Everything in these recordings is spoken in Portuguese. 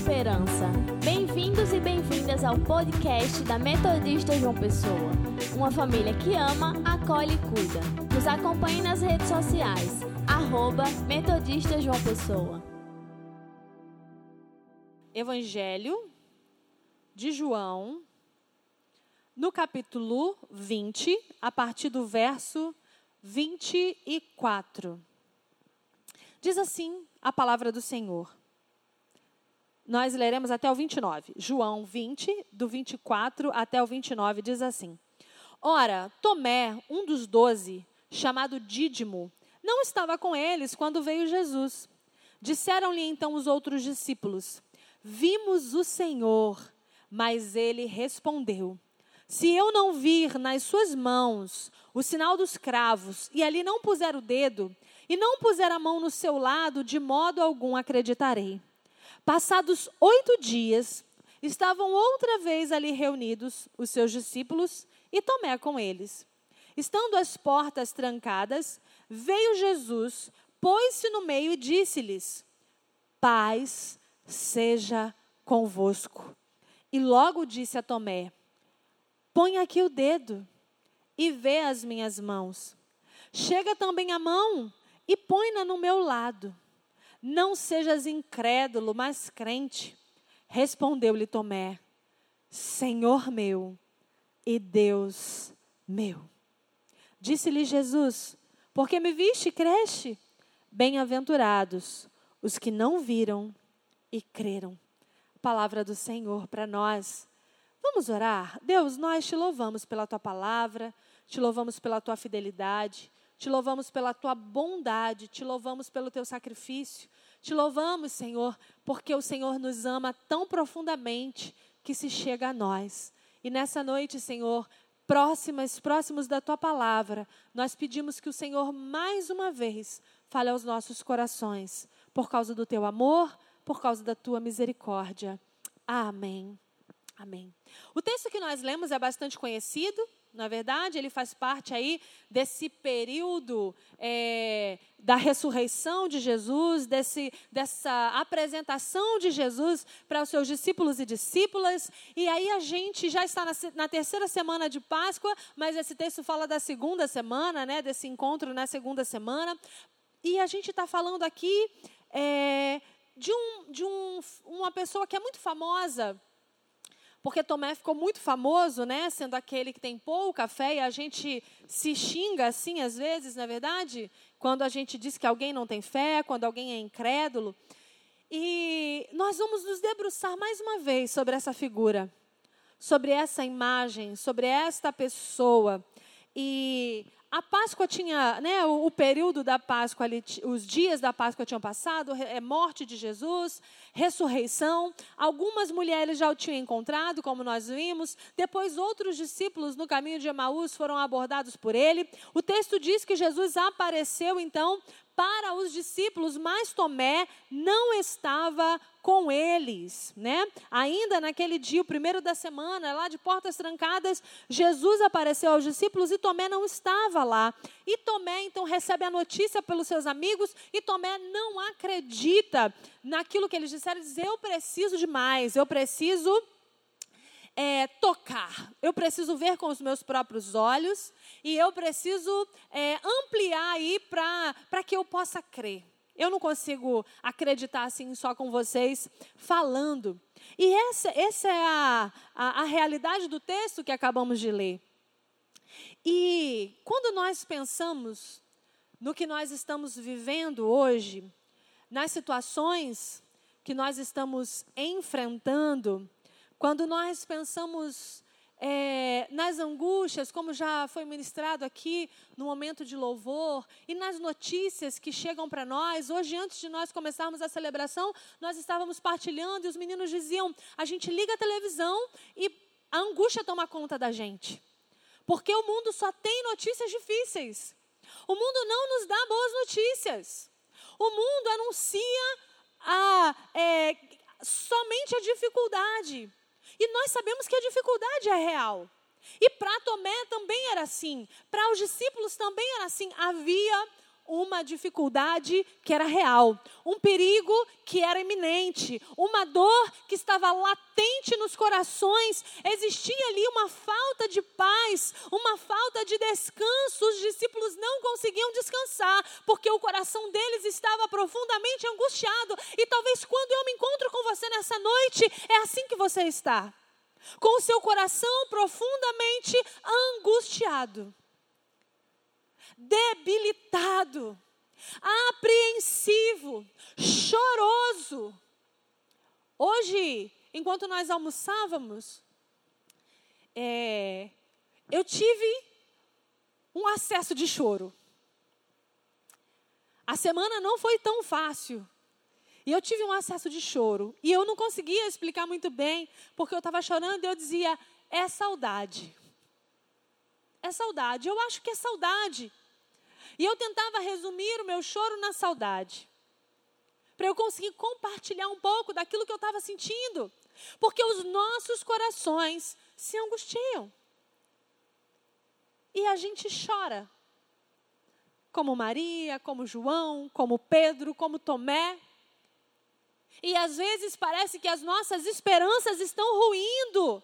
esperança. Bem-vindos e bem-vindas ao podcast da Metodista João Pessoa. Uma família que ama, acolhe e cuida. Nos acompanhe nas redes sociais. Arroba Metodista João Pessoa. Evangelho de João, no capítulo 20, a partir do verso 24. Diz assim a palavra do Senhor. Nós leremos até o 29. João 20, do 24 até o 29, diz assim: Ora, Tomé, um dos doze, chamado Dídimo, não estava com eles quando veio Jesus. Disseram-lhe então os outros discípulos: Vimos o Senhor. Mas ele respondeu: Se eu não vir nas suas mãos o sinal dos cravos, e ali não puser o dedo, e não puser a mão no seu lado, de modo algum acreditarei. Passados oito dias, estavam outra vez ali reunidos os seus discípulos e Tomé com eles. Estando as portas trancadas, veio Jesus, pôs-se no meio e disse-lhes: Paz seja convosco. E logo disse a Tomé: Põe aqui o dedo e vê as minhas mãos. Chega também a mão e põe-na no meu lado. Não sejas incrédulo, mas crente. Respondeu-lhe Tomé: Senhor meu e Deus meu. Disse-lhe Jesus: Porque me viste, cresce? Bem-aventurados os que não viram e creram. Palavra do Senhor para nós. Vamos orar? Deus, nós te louvamos pela tua palavra, te louvamos pela tua fidelidade, te louvamos pela tua bondade, te louvamos pelo teu sacrifício. Te louvamos, Senhor, porque o Senhor nos ama tão profundamente que se chega a nós. E nessa noite, Senhor, próximas, próximos da tua palavra, nós pedimos que o Senhor mais uma vez fale aos nossos corações, por causa do teu amor, por causa da tua misericórdia. Amém. Amém. O texto que nós lemos é bastante conhecido, na verdade, ele faz parte aí desse período é, da ressurreição de Jesus, desse, dessa apresentação de Jesus para os seus discípulos e discípulas. E aí a gente já está na, na, terceira semana de Páscoa, mas esse texto fala da segunda semana, né, desse encontro na segunda semana. E a gente está falando aqui é, de, um, de um, uma pessoa que é muito famosa porque Tomé ficou muito famoso, né, sendo aquele que tem pouca fé, e a gente se xinga assim às vezes, na é verdade, quando a gente diz que alguém não tem fé, quando alguém é incrédulo. E nós vamos nos debruçar mais uma vez sobre essa figura, sobre essa imagem, sobre esta pessoa. E a Páscoa tinha, né, o, o, período da Páscoa, ali, os dias da Páscoa tinham passado, é morte de Jesus, ressurreição. Algumas mulheres já o tinham encontrado, como nós vimos. Depois, outros discípulos no caminho de Emaús foram abordados por ele. O texto diz que Jesus apareceu, então, para os discípulos, mas Tomé não estava com eles, né? Ainda naquele dia, o primeiro da semana, lá de portas trancadas, Jesus apareceu aos discípulos e Tomé não estava lá. E Tomé então recebe a notícia pelos seus amigos e Tomé não acredita naquilo que eles disseram, diz: "Eu preciso de mais, eu preciso é, tocar, eu preciso ver com os meus próprios olhos e eu preciso é, ampliar aí para que eu possa crer. Eu não consigo acreditar assim só com vocês falando. E essa, essa é a, a, a realidade do texto que acabamos de ler. E quando nós pensamos no que nós estamos vivendo hoje, nas situações que nós estamos enfrentando, quando nós pensamos é, nas angústias, como já foi ministrado aqui no momento de louvor, e nas notícias que chegam para nós. Hoje, antes de nós começarmos a celebração, nós estávamos partilhando e os meninos diziam: a gente liga a televisão e a angústia toma conta da gente. Porque o mundo só tem notícias difíceis. O mundo não nos dá boas notícias. O mundo anuncia a, é, somente a dificuldade. E nós sabemos que a dificuldade é real. E para Tomé também era assim. Para os discípulos também era assim. Havia uma dificuldade que era real, um perigo que era iminente, uma dor que estava latente nos corações. Existia ali uma falta de paz, uma falta de descanso. Os discípulos não conseguiam descansar, porque o coração deles estava profundamente angustiado. E talvez quando eu me encontro com você nessa noite, é assim que você está com o seu coração profundamente angustiado, debilitado, apreensivo, choroso. Hoje, enquanto nós almoçávamos, é, eu tive um acesso de choro. A semana não foi tão fácil. E eu tive um acesso de choro. E eu não conseguia explicar muito bem, porque eu estava chorando e eu dizia: é saudade. É saudade. Eu acho que é saudade. E eu tentava resumir o meu choro na saudade. Para eu conseguir compartilhar um pouco daquilo que eu estava sentindo. Porque os nossos corações se angustiam. E a gente chora. Como Maria, como João, como Pedro, como Tomé. E às vezes parece que as nossas esperanças estão ruindo.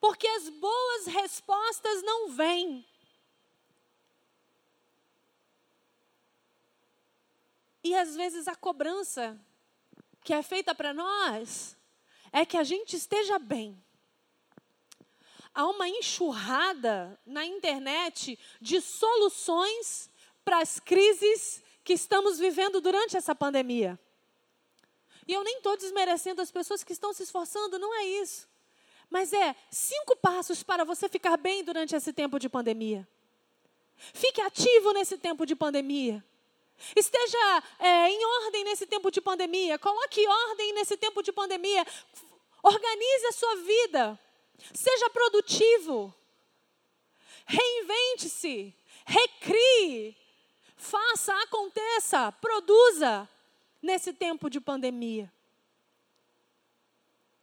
Porque as boas respostas não vêm. E às vezes a cobrança que é feita para nós é que a gente esteja bem. Há uma enxurrada na internet de soluções para as crises que estamos vivendo durante essa pandemia. E eu nem estou desmerecendo as pessoas que estão se esforçando, não é isso. Mas é cinco passos para você ficar bem durante esse tempo de pandemia. Fique ativo nesse tempo de pandemia. Esteja é, em ordem nesse tempo de pandemia. Coloque ordem nesse tempo de pandemia. Organize a sua vida. Seja produtivo. Reinvente-se. Recrie. Faça, aconteça, produza nesse tempo de pandemia.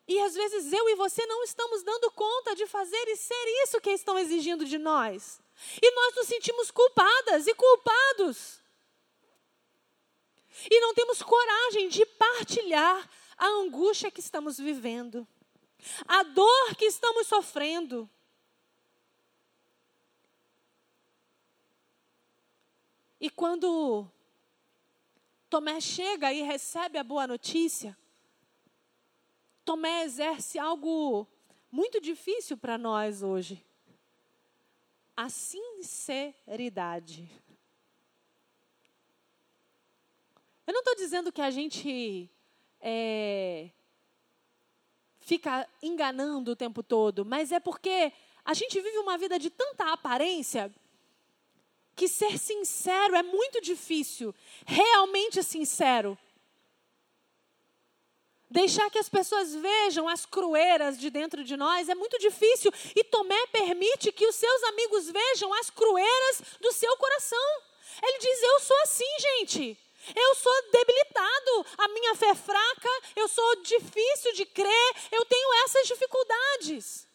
E às vezes eu e você não estamos dando conta de fazer e ser isso que estão exigindo de nós. E nós nos sentimos culpadas e culpados. E não temos coragem de partilhar a angústia que estamos vivendo, a dor que estamos sofrendo. E quando Tomé chega e recebe a boa notícia. Tomé exerce algo muito difícil para nós hoje. A sinceridade. Eu não estou dizendo que a gente é, fica enganando o tempo todo, mas é porque a gente vive uma vida de tanta aparência que ser sincero é muito difícil, realmente sincero. Deixar que as pessoas vejam as crueiras de dentro de nós é muito difícil. E Tomé permite que os seus amigos vejam as crueiras do seu coração. Ele diz: Eu sou assim, gente. Eu sou debilitado, a minha fé é fraca, eu sou difícil de crer, eu tenho essas dificuldades.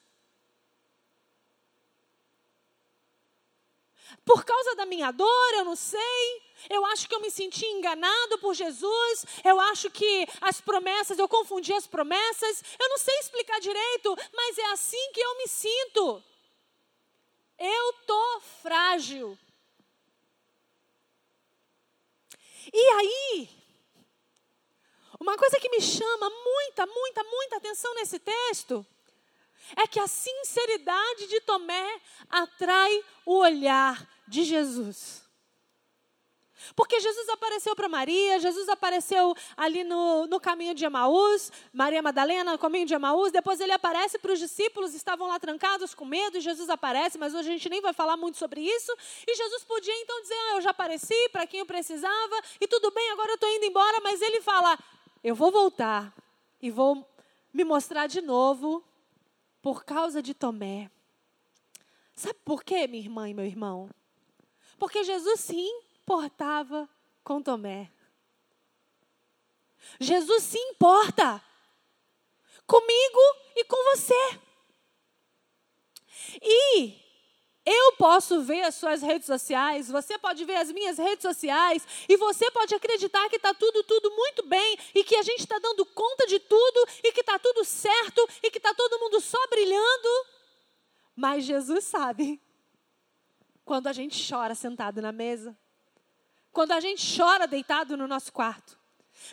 Por causa da minha dor, eu não sei. Eu acho que eu me senti enganado por Jesus. Eu acho que as promessas, eu confundi as promessas. Eu não sei explicar direito, mas é assim que eu me sinto. Eu tô frágil. E aí, uma coisa que me chama muita, muita, muita atenção nesse texto é que a sinceridade de Tomé atrai o olhar de Jesus. Porque Jesus apareceu para Maria, Jesus apareceu ali no, no caminho de Emaús, Maria Madalena no caminho de Emaús, depois ele aparece para os discípulos, estavam lá trancados com medo, e Jesus aparece, mas hoje a gente nem vai falar muito sobre isso. E Jesus podia então dizer: ah, Eu já apareci para quem eu precisava, e tudo bem, agora eu estou indo embora, mas ele fala: Eu vou voltar e vou me mostrar de novo por causa de Tomé. Sabe por quê, minha irmã e meu irmão? Porque Jesus se importava com Tomé. Jesus se importa comigo e com você. E Eu posso ver as suas redes sociais, você pode ver as minhas redes sociais, e você pode acreditar que está tudo, tudo muito bem, e que a gente está dando conta de tudo, e que está tudo certo, e que está todo mundo só brilhando. Mas Jesus sabe quando a gente chora sentado na mesa, quando a gente chora deitado no nosso quarto.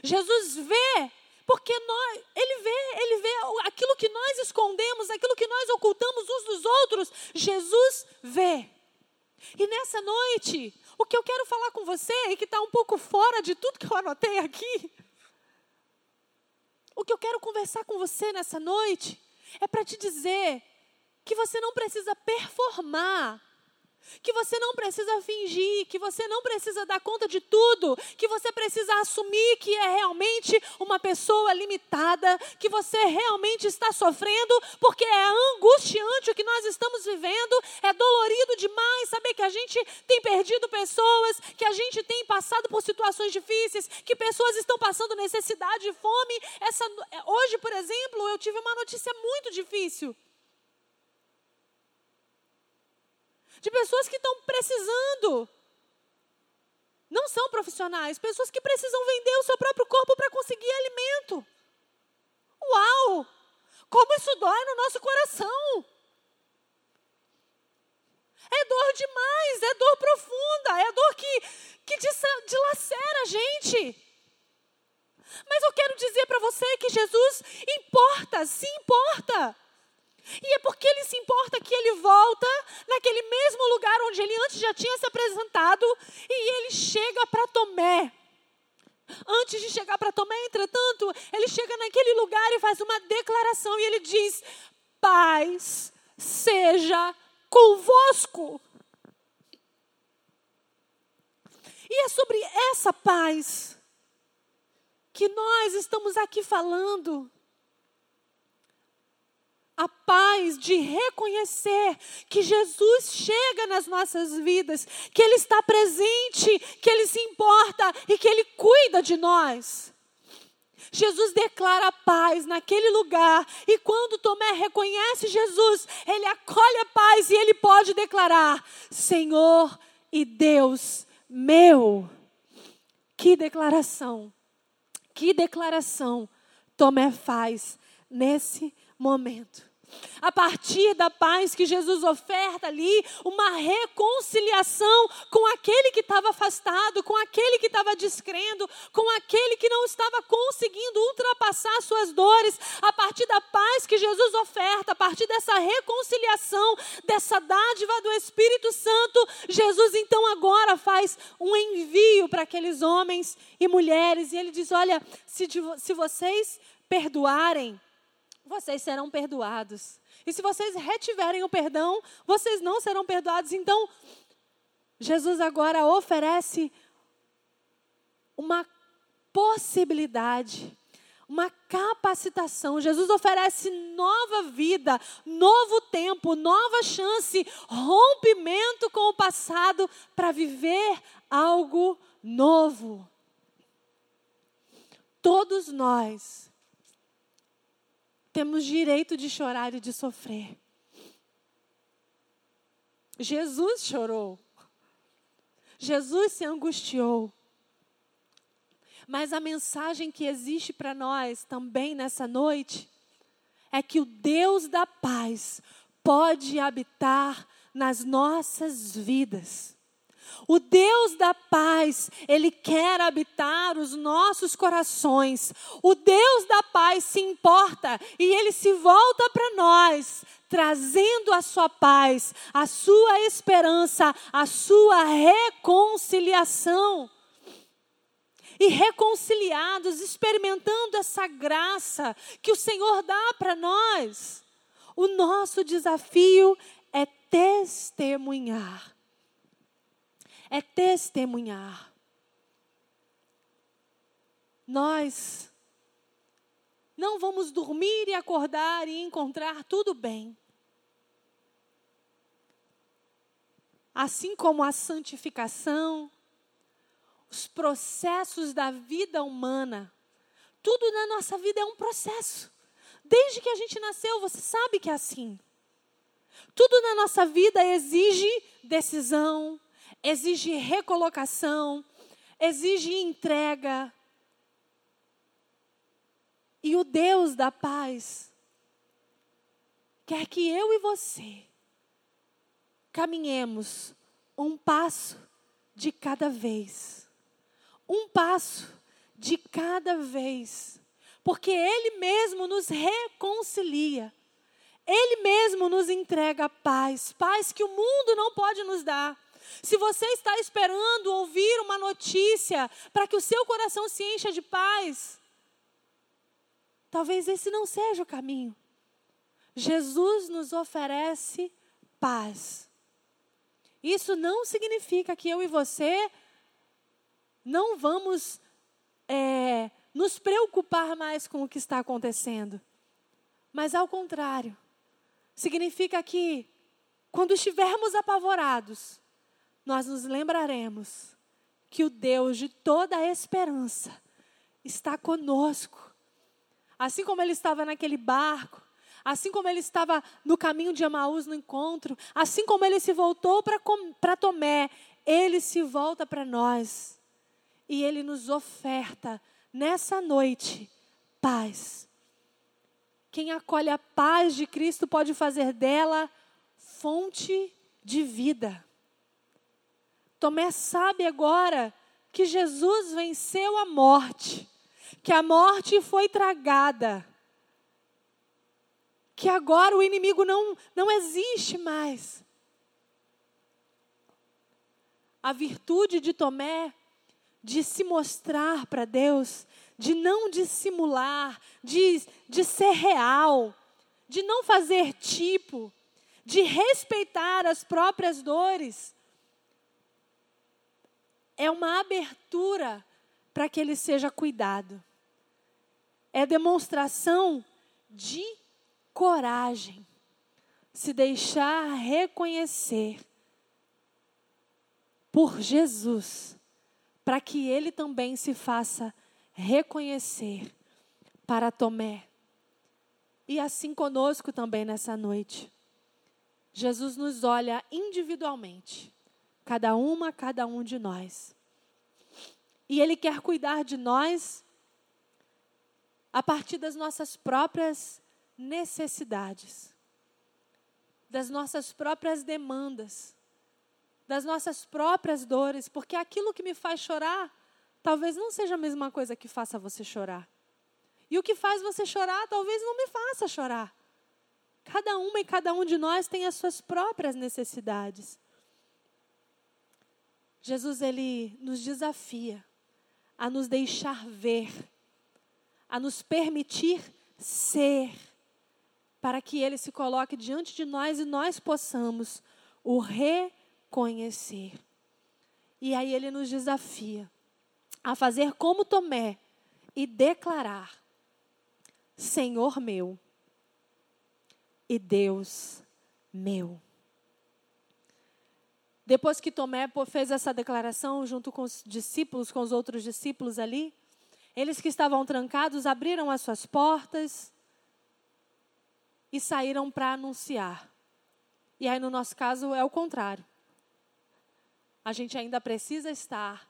Jesus vê porque nós, ele vê, ele vê aquilo que nós escondemos, aquilo que nós ocultamos uns dos outros, Jesus vê. E nessa noite, o que eu quero falar com você e que está um pouco fora de tudo que eu anotei aqui, o que eu quero conversar com você nessa noite é para te dizer que você não precisa performar que você não precisa fingir, que você não precisa dar conta de tudo, que você precisa assumir que é realmente uma pessoa limitada, que você realmente está sofrendo, porque é angustiante o que nós estamos vivendo, é dolorido demais saber que a gente tem perdido pessoas, que a gente tem passado por situações difíceis, que pessoas estão passando necessidade e fome. Essa, hoje, por exemplo, eu tive uma notícia muito difícil. De pessoas que estão precisando. Não são profissionais, pessoas que precisam vender o seu próprio corpo para conseguir alimento. Uau! Como isso dói no nosso coração. É dor demais, é dor profunda, é dor que, que dilacera a gente. Mas eu quero dizer para você que Jesus importa, se importa. E é porque ele se importa que ele volta naquele mesmo lugar onde ele antes já tinha se apresentado e ele chega para Tomé. Antes de chegar para Tomé, entretanto, ele chega naquele lugar e faz uma declaração e ele diz: Paz seja convosco. E é sobre essa paz que nós estamos aqui falando a paz de reconhecer que Jesus chega nas nossas vidas, que Ele está presente, que Ele se importa e que Ele cuida de nós. Jesus declara paz naquele lugar, e quando Tomé reconhece Jesus, ele acolhe a paz e ele pode declarar: Senhor e Deus meu. Que declaração, que declaração Tomé faz nesse momento. A partir da paz que Jesus oferta ali, uma reconciliação com aquele que estava afastado, com aquele que estava descrendo, com aquele que não estava conseguindo ultrapassar suas dores, a partir da paz que Jesus oferta, a partir dessa reconciliação, dessa dádiva do Espírito Santo, Jesus então agora faz um envio para aqueles homens e mulheres, e ele diz: Olha, se, se vocês perdoarem, vocês serão perdoados. E se vocês retiverem o perdão, vocês não serão perdoados. Então, Jesus agora oferece uma possibilidade, uma capacitação. Jesus oferece nova vida, novo tempo, nova chance, rompimento com o passado para viver algo novo. Todos nós temos direito de chorar e de sofrer. Jesus chorou. Jesus se angustiou. Mas a mensagem que existe para nós também nessa noite é que o Deus da paz pode habitar nas nossas vidas. O Deus da paz, Ele quer habitar os nossos corações. O Deus da paz se importa e Ele se volta para nós, trazendo a sua paz, a sua esperança, a sua reconciliação. E reconciliados, experimentando essa graça que o Senhor dá para nós. O nosso desafio é testemunhar é testemunhar. Nós não vamos dormir e acordar e encontrar tudo bem. Assim como a santificação, os processos da vida humana, tudo na nossa vida é um processo. Desde que a gente nasceu, você sabe que é assim. Tudo na nossa vida exige decisão, exige recolocação, exige entrega. E o Deus da paz quer que eu e você caminhemos um passo de cada vez. Um passo de cada vez. Porque Ele mesmo nos reconcilia. Ele mesmo nos entrega paz, paz que o mundo não pode nos dar. Se você está esperando ouvir uma notícia para que o seu coração se encha de paz, talvez esse não seja o caminho. Jesus nos oferece paz. Isso não significa que eu e você não vamos é, nos preocupar mais com o que está acontecendo. Mas, ao contrário, significa que, quando estivermos apavorados, nós nos lembraremos que o Deus de toda a esperança está conosco. Assim como ele estava naquele barco, assim como ele estava no caminho de Amaús no encontro, assim como ele se voltou para Tomé, ele se volta para nós e ele nos oferta nessa noite paz. Quem acolhe a paz de Cristo pode fazer dela fonte de vida. Tomé sabe agora que Jesus venceu a morte, que a morte foi tragada, que agora o inimigo não, não existe mais. A virtude de Tomé de se mostrar para Deus, de não dissimular, de, de ser real, de não fazer tipo, de respeitar as próprias dores, é uma abertura para que ele seja cuidado. É demonstração de coragem. Se deixar reconhecer por Jesus para que ele também se faça reconhecer para Tomé. E assim conosco também nessa noite. Jesus nos olha individualmente, cada uma, cada um de nós. E Ele quer cuidar de nós a partir das nossas próprias necessidades, das nossas próprias demandas das nossas próprias dores, porque aquilo que me faz chorar talvez não seja a mesma coisa que faça você chorar. E o que faz você chorar talvez não me faça chorar. Cada uma e cada um de nós tem as suas próprias necessidades. Jesus ele nos desafia a nos deixar ver, a nos permitir ser, para que ele se coloque diante de nós e nós possamos o reconhecer conhecer. E aí ele nos desafia a fazer como Tomé e declarar: Senhor meu e Deus meu. Depois que Tomé fez essa declaração junto com os discípulos, com os outros discípulos ali, eles que estavam trancados abriram as suas portas e saíram para anunciar. E aí, no nosso caso, é o contrário a gente ainda precisa estar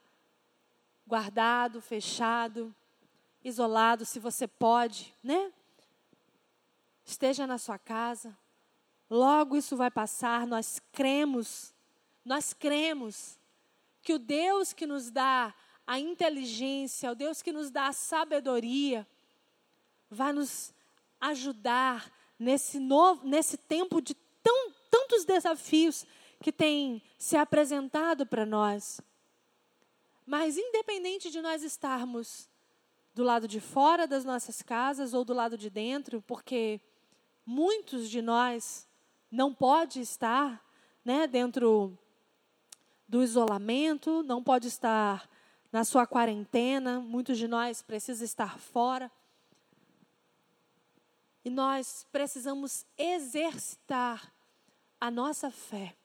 guardado, fechado, isolado, se você pode, né? Esteja na sua casa. Logo isso vai passar. Nós cremos, nós cremos que o Deus que nos dá a inteligência, o Deus que nos dá a sabedoria, vai nos ajudar nesse novo, nesse tempo de tão, tantos desafios que tem se apresentado para nós. Mas, independente de nós estarmos do lado de fora das nossas casas ou do lado de dentro, porque muitos de nós não pode estar né, dentro do isolamento, não pode estar na sua quarentena, muitos de nós precisam estar fora. E nós precisamos exercitar a nossa fé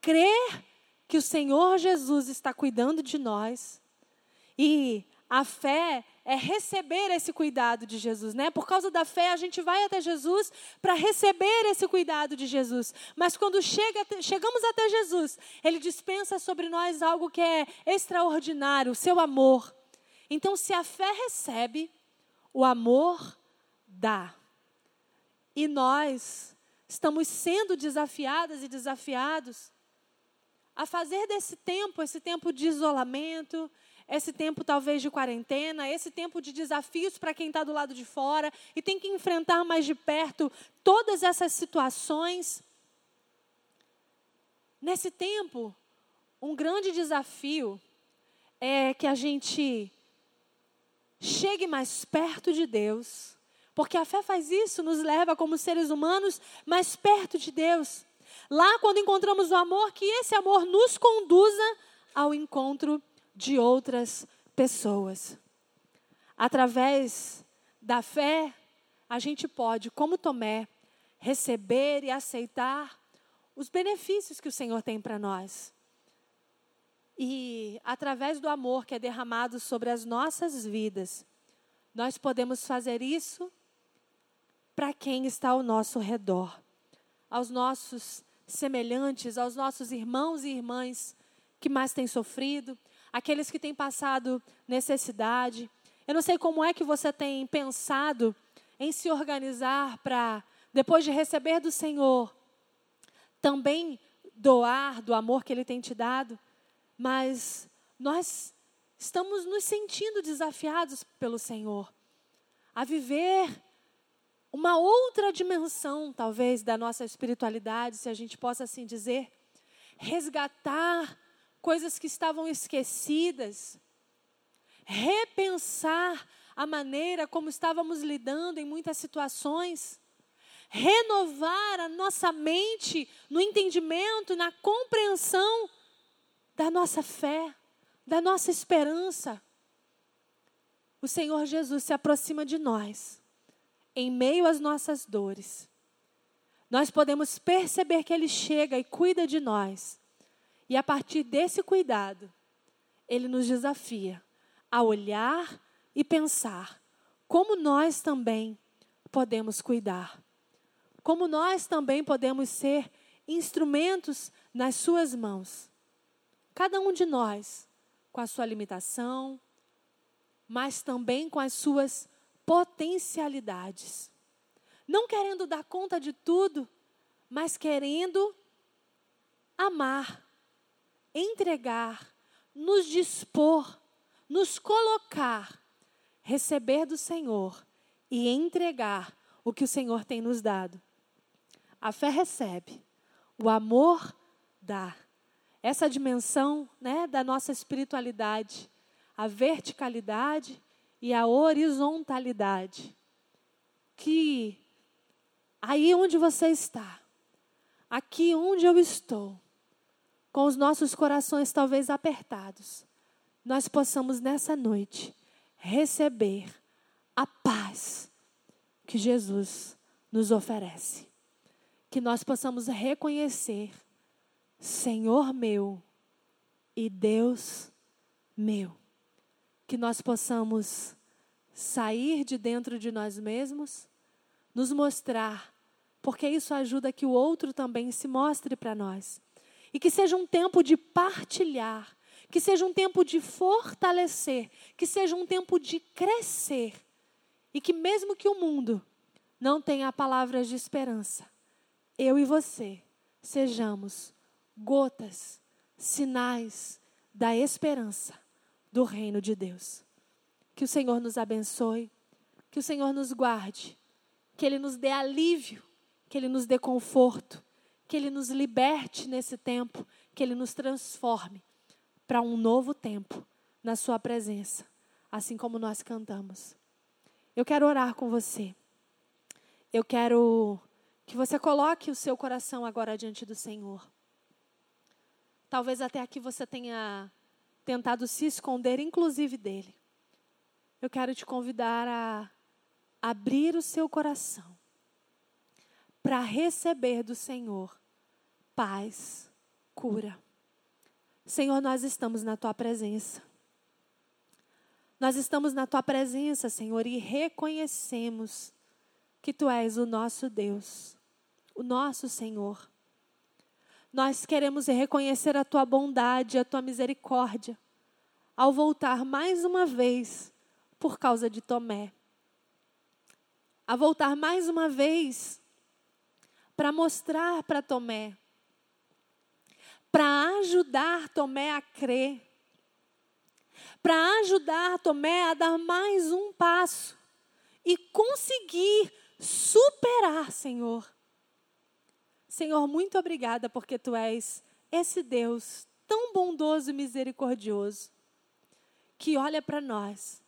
crer que o Senhor Jesus está cuidando de nós. E a fé é receber esse cuidado de Jesus, né? Por causa da fé, a gente vai até Jesus para receber esse cuidado de Jesus. Mas quando chega, chegamos até Jesus, ele dispensa sobre nós algo que é extraordinário, o seu amor. Então, se a fé recebe, o amor dá. E nós estamos sendo desafiadas e desafiados a fazer desse tempo, esse tempo de isolamento, esse tempo talvez de quarentena, esse tempo de desafios para quem está do lado de fora e tem que enfrentar mais de perto todas essas situações. Nesse tempo, um grande desafio é que a gente chegue mais perto de Deus, porque a fé faz isso, nos leva como seres humanos mais perto de Deus. Lá, quando encontramos o amor, que esse amor nos conduza ao encontro de outras pessoas. Através da fé, a gente pode, como Tomé, receber e aceitar os benefícios que o Senhor tem para nós. E através do amor que é derramado sobre as nossas vidas, nós podemos fazer isso para quem está ao nosso redor, aos nossos semelhantes, aos nossos irmãos e irmãs que mais têm sofrido, aqueles que têm passado necessidade. Eu não sei como é que você tem pensado em se organizar para, depois de receber do Senhor, também doar do amor que Ele tem te dado, mas nós estamos nos sentindo desafiados pelo Senhor a viver uma outra dimensão, talvez, da nossa espiritualidade, se a gente possa assim dizer, resgatar coisas que estavam esquecidas, repensar a maneira como estávamos lidando em muitas situações, renovar a nossa mente no entendimento, na compreensão da nossa fé, da nossa esperança. O Senhor Jesus se aproxima de nós em meio às nossas dores, nós podemos perceber que Ele chega e cuida de nós. E a partir desse cuidado, Ele nos desafia a olhar e pensar como nós também podemos cuidar. Como nós também podemos ser instrumentos nas Suas mãos. Cada um de nós, com a sua limitação, mas também com as suas potencialidades. Não querendo dar conta de tudo, mas querendo amar, entregar, nos dispor, nos colocar, receber do Senhor e entregar o que o Senhor tem nos dado. A fé recebe, o amor dá. Essa dimensão né, da nossa espiritualidade, a verticalidade e a horizontalidade. Que aí onde você está, aqui onde eu estou, com os nossos corações talvez apertados, nós possamos nessa noite receber a paz que Jesus nos oferece. Que nós possamos reconhecer, Senhor meu e Deus meu que nós possamos sair de dentro de nós mesmos, nos mostrar, porque isso ajuda que o outro também se mostre para nós. E que seja um tempo de partilhar, que seja um tempo de fortalecer, que seja um tempo de crescer. E que mesmo que o mundo não tenha palavras de esperança, eu e você sejamos gotas, sinais da esperança do reino de Deus. Que o Senhor nos abençoe, que o Senhor nos guarde, que Ele nos dê alívio, que Ele nos dê conforto, que Ele nos liberte nesse tempo, que Ele nos transforme para um novo tempo na Sua presença, assim como nós cantamos. Eu quero orar com você. Eu quero que você coloque o seu coração agora diante do Senhor. Talvez até aqui você tenha tentado se esconder, inclusive dele. Eu quero te convidar a abrir o seu coração para receber do Senhor paz, cura. Senhor, nós estamos na tua presença. Nós estamos na tua presença, Senhor, e reconhecemos que tu és o nosso Deus, o nosso Senhor. Nós queremos reconhecer a tua bondade, a tua misericórdia, ao voltar mais uma vez por causa de Tomé. A voltar mais uma vez para mostrar para Tomé, para ajudar Tomé a crer para ajudar Tomé a dar mais um passo e conseguir superar, Senhor. Senhor, muito obrigada porque tu és esse Deus tão bondoso e misericordioso que olha para nós.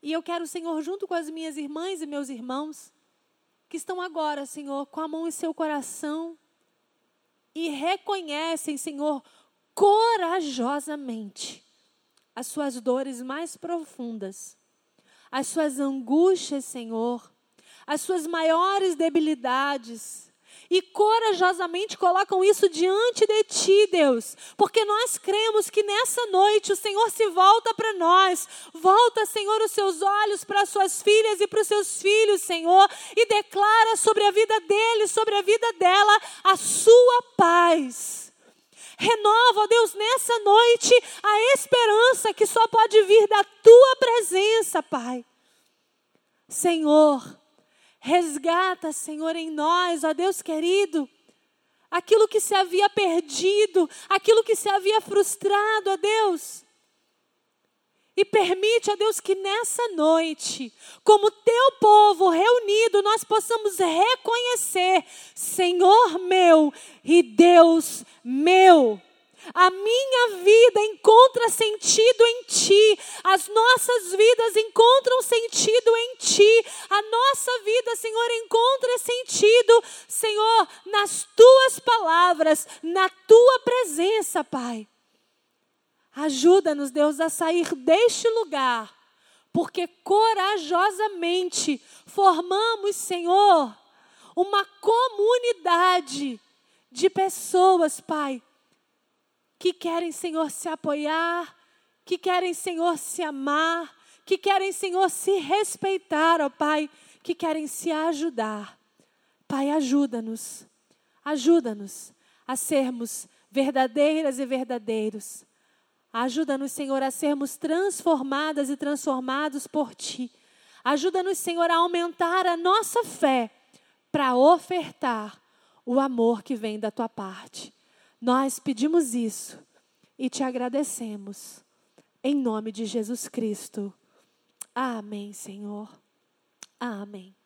E eu quero, Senhor, junto com as minhas irmãs e meus irmãos, que estão agora, Senhor, com a mão em seu coração e reconhecem, Senhor, corajosamente as suas dores mais profundas, as suas angústias, Senhor, as suas maiores debilidades. E corajosamente colocam isso diante de ti, Deus, porque nós cremos que nessa noite o Senhor se volta para nós, volta, Senhor, os seus olhos para as suas filhas e para os seus filhos, Senhor, e declara sobre a vida dele, sobre a vida dela, a sua paz. Renova, ó Deus, nessa noite a esperança que só pode vir da tua presença, Pai. Senhor, resgata, Senhor, em nós, ó Deus querido, aquilo que se havia perdido, aquilo que se havia frustrado, ó Deus. E permite, ó Deus, que nessa noite, como teu povo reunido, nós possamos reconhecer, Senhor meu e Deus meu. A minha vida encontra sentido em Ti, as nossas vidas encontram sentido em Ti, a nossa vida, Senhor, encontra sentido, Senhor, nas Tuas palavras, na Tua presença, Pai. Ajuda-nos, Deus, a sair deste lugar, porque corajosamente formamos, Senhor, uma comunidade de pessoas, Pai, que querem, Senhor, se apoiar, que querem, Senhor, se amar, que querem, Senhor, se respeitar, ó Pai, que querem se ajudar. Pai, ajuda-nos, ajuda-nos a sermos verdadeiras e verdadeiros Ajuda-nos, Senhor, a sermos transformadas e transformados por Ti. Ajuda-nos, Senhor, a aumentar a nossa fé para ofertar o amor que vem da Tua parte. Nós pedimos isso e te agradecemos. Em nome de Jesus Cristo. Amém, Senhor. Amém.